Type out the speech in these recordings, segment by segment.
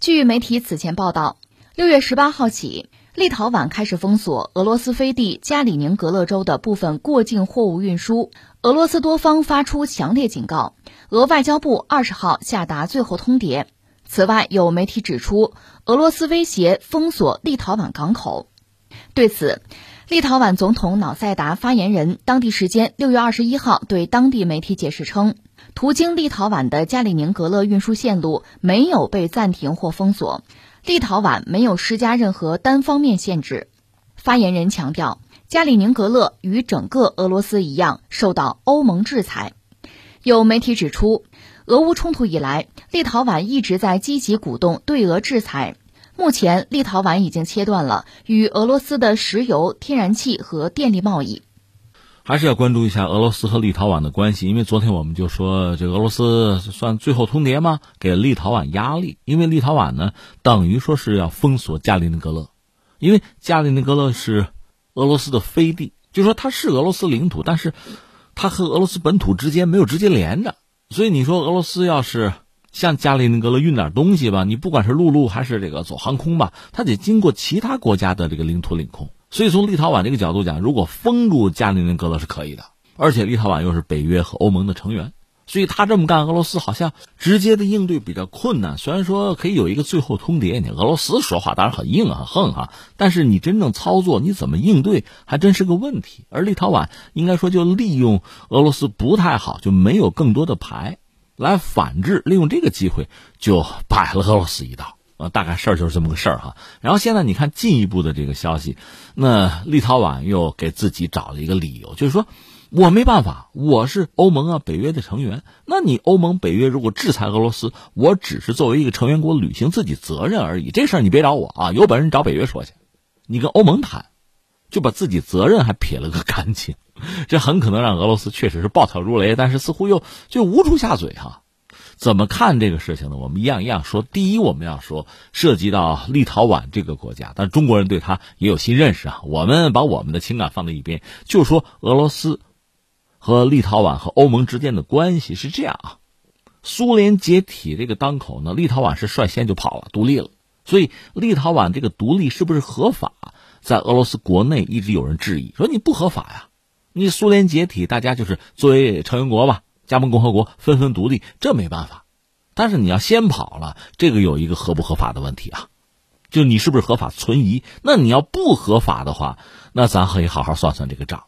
据媒体此前报道，六月十八号起，立陶宛开始封锁俄罗斯飞地加里宁格勒州的部分过境货物运输。俄罗斯多方发出强烈警告，俄外交部二十号下达最后通牒。此外，有媒体指出，俄罗斯威胁封锁立陶宛港口。对此，立陶宛总统瑙塞达发言人当地时间六月二十一号对当地媒体解释称。途经立陶宛的加里宁格勒运输线路没有被暂停或封锁，立陶宛没有施加任何单方面限制。发言人强调，加里宁格勒与整个俄罗斯一样受到欧盟制裁。有媒体指出，俄乌冲突以来，立陶宛一直在积极鼓动对俄制裁。目前，立陶宛已经切断了与俄罗斯的石油、天然气和电力贸易。还是要关注一下俄罗斯和立陶宛的关系，因为昨天我们就说，这俄罗斯算最后通牒吗？给立陶宛压力，因为立陶宛呢，等于说是要封锁加里宁格勒，因为加里宁格勒是俄罗斯的飞地，就说它是俄罗斯领土，但是它和俄罗斯本土之间没有直接连着，所以你说俄罗斯要是向加里宁格勒运点东西吧，你不管是陆路还是这个走航空吧，它得经过其他国家的这个领土领空。所以从立陶宛这个角度讲，如果封住加里宁格勒是可以的，而且立陶宛又是北约和欧盟的成员，所以他这么干，俄罗斯好像直接的应对比较困难。虽然说可以有一个最后通牒，你俄罗斯说话当然很硬很横哈，但是你真正操作你怎么应对还真是个问题。而立陶宛应该说就利用俄罗斯不太好，就没有更多的牌来反制，利用这个机会就摆了俄罗斯一道。呃，大概事儿就是这么个事儿哈。然后现在你看进一步的这个消息，那立陶宛又给自己找了一个理由，就是说我没办法，我是欧盟啊、北约的成员。那你欧盟、北约如果制裁俄罗斯，我只是作为一个成员国履行自己责任而已。这事儿你别找我啊，有本事你找北约说去，你跟欧盟谈，就把自己责任还撇了个干净。这很可能让俄罗斯确实是暴跳如雷，但是似乎又就无处下嘴哈。怎么看这个事情呢？我们一样一样说。第一，我们要说涉及到立陶宛这个国家，但中国人对他也有新认识啊。我们把我们的情感放在一边，就说俄罗斯和立陶宛和欧盟之间的关系是这样啊。苏联解体这个当口呢，立陶宛是率先就跑了，独立了。所以立陶宛这个独立是不是合法，在俄罗斯国内一直有人质疑，说你不合法呀。你苏联解体，大家就是作为成员国吧。加盟共和国纷纷独立，这没办法。但是你要先跑了，这个有一个合不合法的问题啊，就你是不是合法存疑？那你要不合法的话，那咱可以好好算算这个账。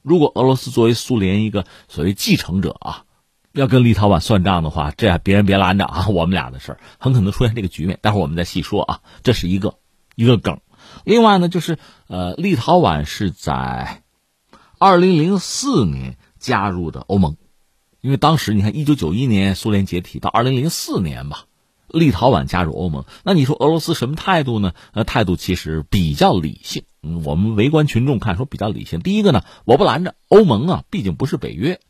如果俄罗斯作为苏联一个所谓继承者啊，要跟立陶宛算账的话，这样别人别拦着啊，我们俩的事儿很可能出现这个局面。待会儿我们再细说啊，这是一个一个梗。另外呢，就是呃，立陶宛是在二零零四年加入的欧盟。因为当时你看，一九九一年苏联解体到二零零四年吧，立陶宛加入欧盟。那你说俄罗斯什么态度呢？呃，态度其实比较理性。嗯，我们围观群众看说比较理性。第一个呢，我不拦着欧盟啊，毕竟不是北约。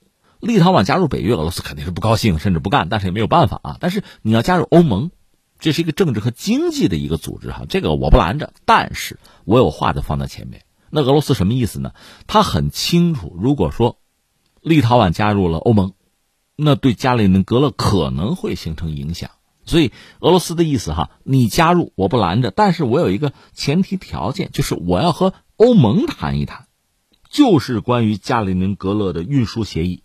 立陶宛加入北约，俄罗斯肯定是不高兴，甚至不干。但是也没有办法啊。但是你要加入欧盟，这是一个政治和经济的一个组织哈。这个我不拦着，但是我有话就放在前面。那俄罗斯什么意思呢？他很清楚，如果说立陶宛加入了欧盟。那对加里宁格勒可能会形成影响，所以俄罗斯的意思哈，你加入我不拦着，但是我有一个前提条件，就是我要和欧盟谈一谈，就是关于加里宁格勒的运输协议，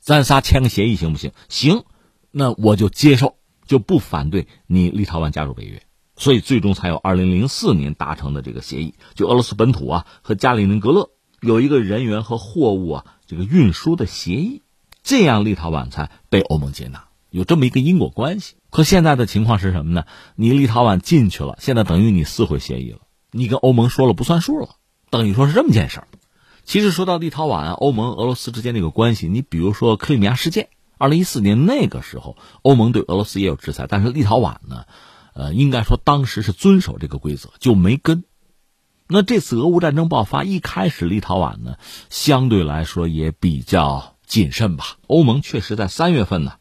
咱仨签个协议行不行？行，那我就接受，就不反对你立陶宛加入北约，所以最终才有二零零四年达成的这个协议，就俄罗斯本土啊和加里宁格勒有一个人员和货物啊这个运输的协议。这样，立陶宛才被欧盟接纳，有这么一个因果关系。可现在的情况是什么呢？你立陶宛进去了，现在等于你撕毁协议了，你跟欧盟说了不算数了，等于说是这么件事儿。其实说到立陶宛、欧盟、俄罗斯之间这个关系，你比如说克里米亚事件，二零一四年那个时候，欧盟对俄罗斯也有制裁，但是立陶宛呢，呃，应该说当时是遵守这个规则，就没跟。那这次俄乌战争爆发，一开始立陶宛呢，相对来说也比较。谨慎吧。欧盟确实在三月份呢，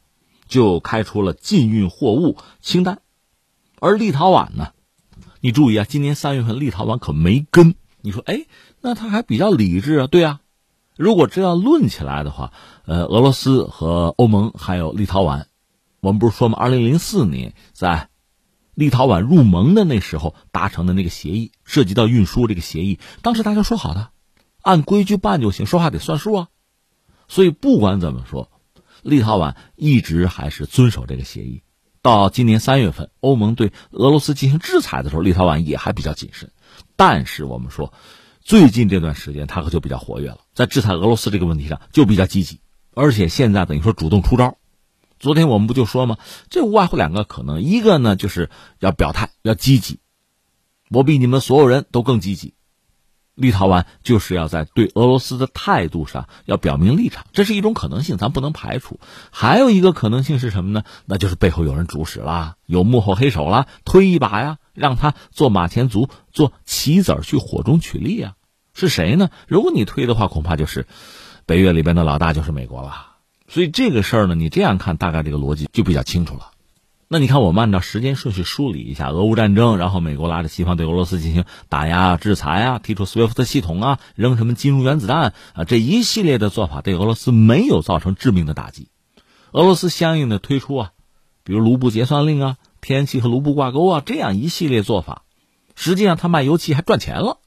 就开出了禁运货物清单，而立陶宛呢，你注意啊，今年三月份立陶宛可没跟。你说，哎，那他还比较理智啊？对啊，如果这样论起来的话，呃，俄罗斯和欧盟还有立陶宛，我们不是说吗？二零零四年在立陶宛入盟的那时候达成的那个协议，涉及到运输这个协议，当时大家说好的，按规矩办就行，说话得算数啊。所以不管怎么说，立陶宛一直还是遵守这个协议。到今年三月份，欧盟对俄罗斯进行制裁的时候，立陶宛也还比较谨慎。但是我们说，最近这段时间他可就比较活跃了，在制裁俄罗斯这个问题上就比较积极，而且现在等于说主动出招。昨天我们不就说吗？这无外乎两个可能，一个呢就是要表态，要积极，我比你们所有人都更积极。立陶宛就是要在对俄罗斯的态度上要表明立场，这是一种可能性，咱不能排除。还有一个可能性是什么呢？那就是背后有人主使啦，有幕后黑手啦，推一把呀，让他做马前卒，做棋子儿去火中取栗啊。是谁呢？如果你推的话，恐怕就是北约里边的老大，就是美国了。所以这个事儿呢，你这样看，大概这个逻辑就比较清楚了。那你看，我们按照时间顺序梳理一下：俄乌战争，然后美国拉着西方对俄罗斯进行打压、制裁啊，提出 SWIFT 系统啊，扔什么金融原子弹啊，这一系列的做法对俄罗斯没有造成致命的打击。俄罗斯相应的推出啊，比如卢布结算令啊，天然气和卢布挂钩啊，这样一系列做法，实际上他卖油气还赚钱了。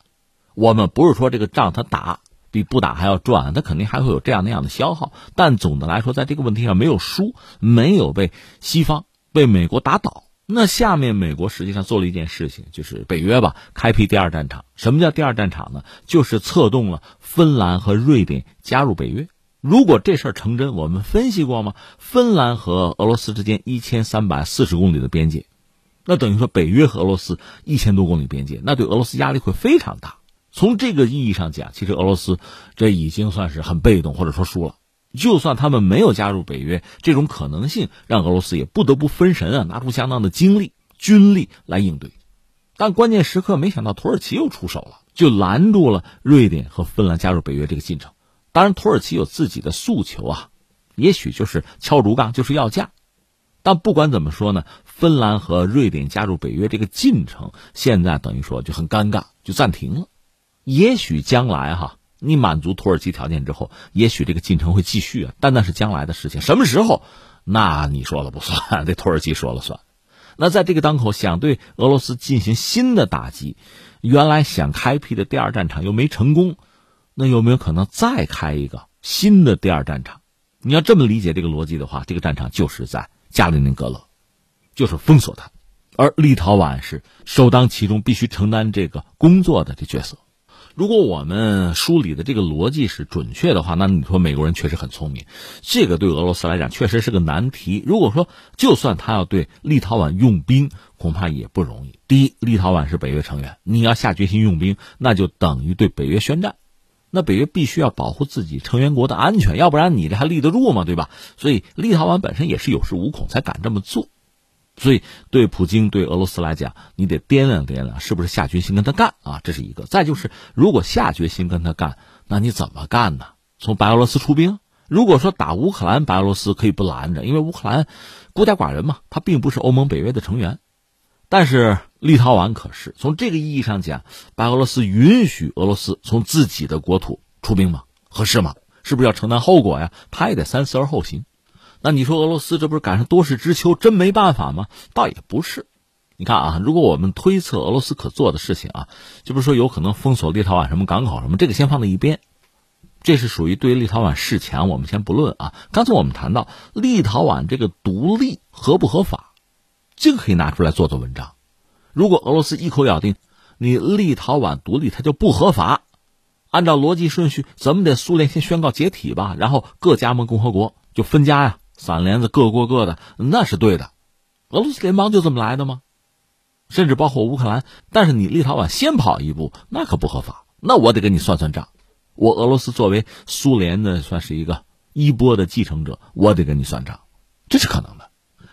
我们不是说这个仗他打。比不打还要赚，他肯定还会有这样那样的消耗，但总的来说，在这个问题上没有输，没有被西方、被美国打倒。那下面美国实际上做了一件事情，就是北约吧，开辟第二战场。什么叫第二战场呢？就是策动了芬兰和瑞典加入北约。如果这事儿成真，我们分析过吗？芬兰和俄罗斯之间一千三百四十公里的边界，那等于说北约和俄罗斯一千多公里边界，那对俄罗斯压力会非常大。从这个意义上讲，其实俄罗斯这已经算是很被动，或者说输了。就算他们没有加入北约，这种可能性让俄罗斯也不得不分神啊，拿出相当的精力、军力来应对。但关键时刻，没想到土耳其又出手了，就拦住了瑞典和芬兰加入北约这个进程。当然，土耳其有自己的诉求啊，也许就是敲竹杠，就是要价。但不管怎么说呢，芬兰和瑞典加入北约这个进程，现在等于说就很尴尬，就暂停了。也许将来哈，你满足土耳其条件之后，也许这个进程会继续啊，但那是将来的事情。什么时候？那你说了不算，这土耳其说了算。那在这个当口，想对俄罗斯进行新的打击，原来想开辟的第二战场又没成功，那有没有可能再开一个新的第二战场？你要这么理解这个逻辑的话，这个战场就是在加里宁格勒，就是封锁它，而立陶宛是首当其冲，必须承担这个工作的这角色。如果我们梳理的这个逻辑是准确的话，那你说美国人确实很聪明，这个对俄罗斯来讲确实是个难题。如果说就算他要对立陶宛用兵，恐怕也不容易。第一，立陶宛是北约成员，你要下决心用兵，那就等于对北约宣战，那北约必须要保护自己成员国的安全，要不然你这还立得住吗？对吧？所以立陶宛本身也是有恃无恐才敢这么做。所以，对普京、对俄罗斯来讲，你得掂量掂量，是不是下决心跟他干啊？这是一个。再就是，如果下决心跟他干，那你怎么干呢？从白俄罗斯出兵？如果说打乌克兰，白俄罗斯可以不拦着，因为乌克兰孤家寡人嘛，他并不是欧盟、北约的成员。但是立陶宛可是。从这个意义上讲，白俄罗斯允许俄罗斯从自己的国土出兵吗？合适吗？是不是要承担后果呀？他也得三思而后行。那你说俄罗斯这不是赶上多事之秋，真没办法吗？倒也不是。你看啊，如果我们推测俄罗斯可做的事情啊，就不是说有可能封锁立陶宛什么港口什么，这个先放在一边。这是属于对立陶宛示强，我们先不论啊。刚才我们谈到立陶宛这个独立合不合法，这个可以拿出来做做文章。如果俄罗斯一口咬定你立陶宛独立，它就不合法，按照逻辑顺序，怎么得苏联先宣告解体吧，然后各加盟共和国就分家呀。散连子各过各的，那是对的。俄罗斯联邦就这么来的吗？甚至包括乌克兰，但是你立陶宛先跑一步，那可不合法。那我得跟你算算账。我俄罗斯作为苏联的算是一个衣钵的继承者，我得跟你算账，这是可能的。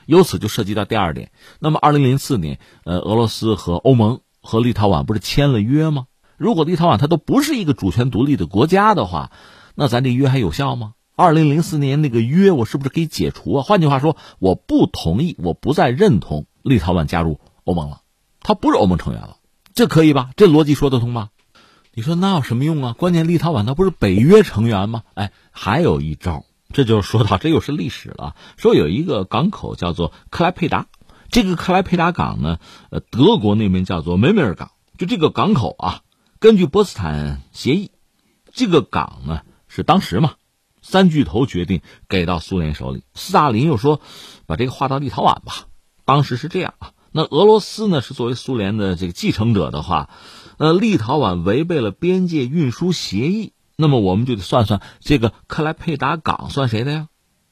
由此就涉及到第二点。那么，二零零四年，呃，俄罗斯和欧盟和立陶宛不是签了约吗？如果立陶宛它都不是一个主权独立的国家的话，那咱这约还有效吗？二零零四年那个约，我是不是可以解除啊？换句话说，我不同意，我不再认同立陶宛加入欧盟了，他不是欧盟成员了，这可以吧？这逻辑说得通吧？你说那有什么用啊？关键立陶宛它不是北约成员吗？哎，还有一招，这就说到这又是历史了。说有一个港口叫做克莱佩达，这个克莱佩达港呢，呃，德国那边叫做梅梅尔港，就这个港口啊，根据波茨坦协议，这个港呢是当时嘛，三巨头决定给到苏联手里，斯大林又说把这个划到立陶宛吧，当时是这样啊。那俄罗斯呢是作为苏联的这个继承者的话，呃，立陶宛违背了边界运输协议，那么我们就得算算这个克莱佩达港算谁的呀？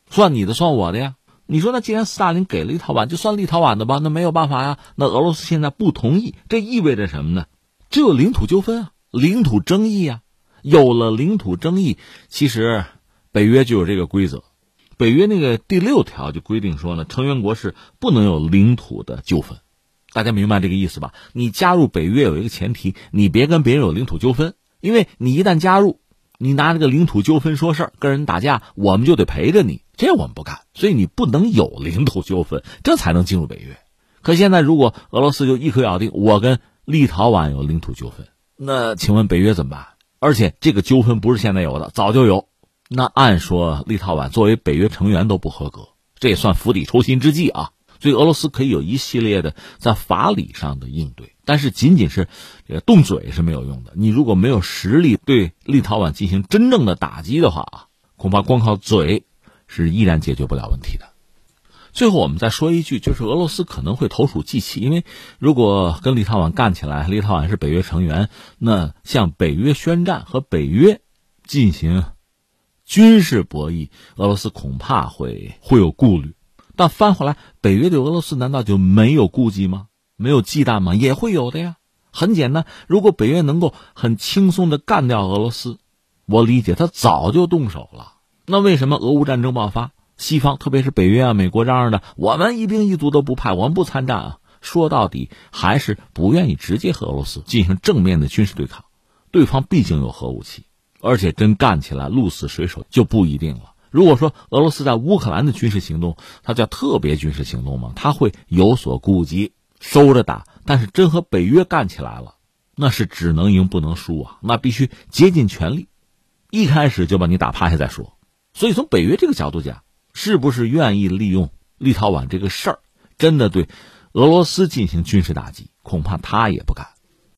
算你的，算我的呀？你说那既然斯大林给了立陶宛，就算立陶宛的吧？那没有办法呀。那俄罗斯现在不同意，这意味着什么呢？这有领土纠纷啊，领土争议啊。有了领土争议，其实北约就有这个规则。北约那个第六条就规定说呢，成员国是不能有领土的纠纷。大家明白这个意思吧？你加入北约有一个前提，你别跟别人有领土纠纷，因为你一旦加入。你拿这个领土纠纷说事儿，跟人打架，我们就得陪着你，这我们不干。所以你不能有领土纠纷，这才能进入北约。可现在如果俄罗斯就一口咬定我跟立陶宛有领土纠纷，那请问北约怎么办？而且这个纠纷不是现在有的，早就有。那按说立陶宛作为北约成员都不合格，这也算釜底抽薪之计啊。所以俄罗斯可以有一系列的在法理上的应对。但是仅仅是动嘴是没有用的。你如果没有实力对立陶宛进行真正的打击的话啊，恐怕光靠嘴是依然解决不了问题的。最后我们再说一句，就是俄罗斯可能会投鼠忌器，因为如果跟立陶宛干起来，立陶宛是北约成员，那向北约宣战和北约进行军事博弈，俄罗斯恐怕会会有顾虑。但翻回来，北约对俄罗斯难道就没有顾忌吗？没有忌惮吗？也会有的呀。很简单，如果北约能够很轻松的干掉俄罗斯，我理解他早就动手了。那为什么俄乌战争爆发，西方特别是北约啊、美国这样的，我们一兵一卒都不派，我们不参战啊？说到底还是不愿意直接和俄罗斯进行正面的军事对抗。对方毕竟有核武器，而且真干起来，鹿死谁手就不一定了。如果说俄罗斯在乌克兰的军事行动，它叫特别军事行动吗？它会有所顾忌。收着打，但是真和北约干起来了，那是只能赢不能输啊！那必须竭尽全力，一开始就把你打趴下再说。所以从北约这个角度讲，是不是愿意利用立陶宛这个事儿，真的对俄罗斯进行军事打击？恐怕他也不敢。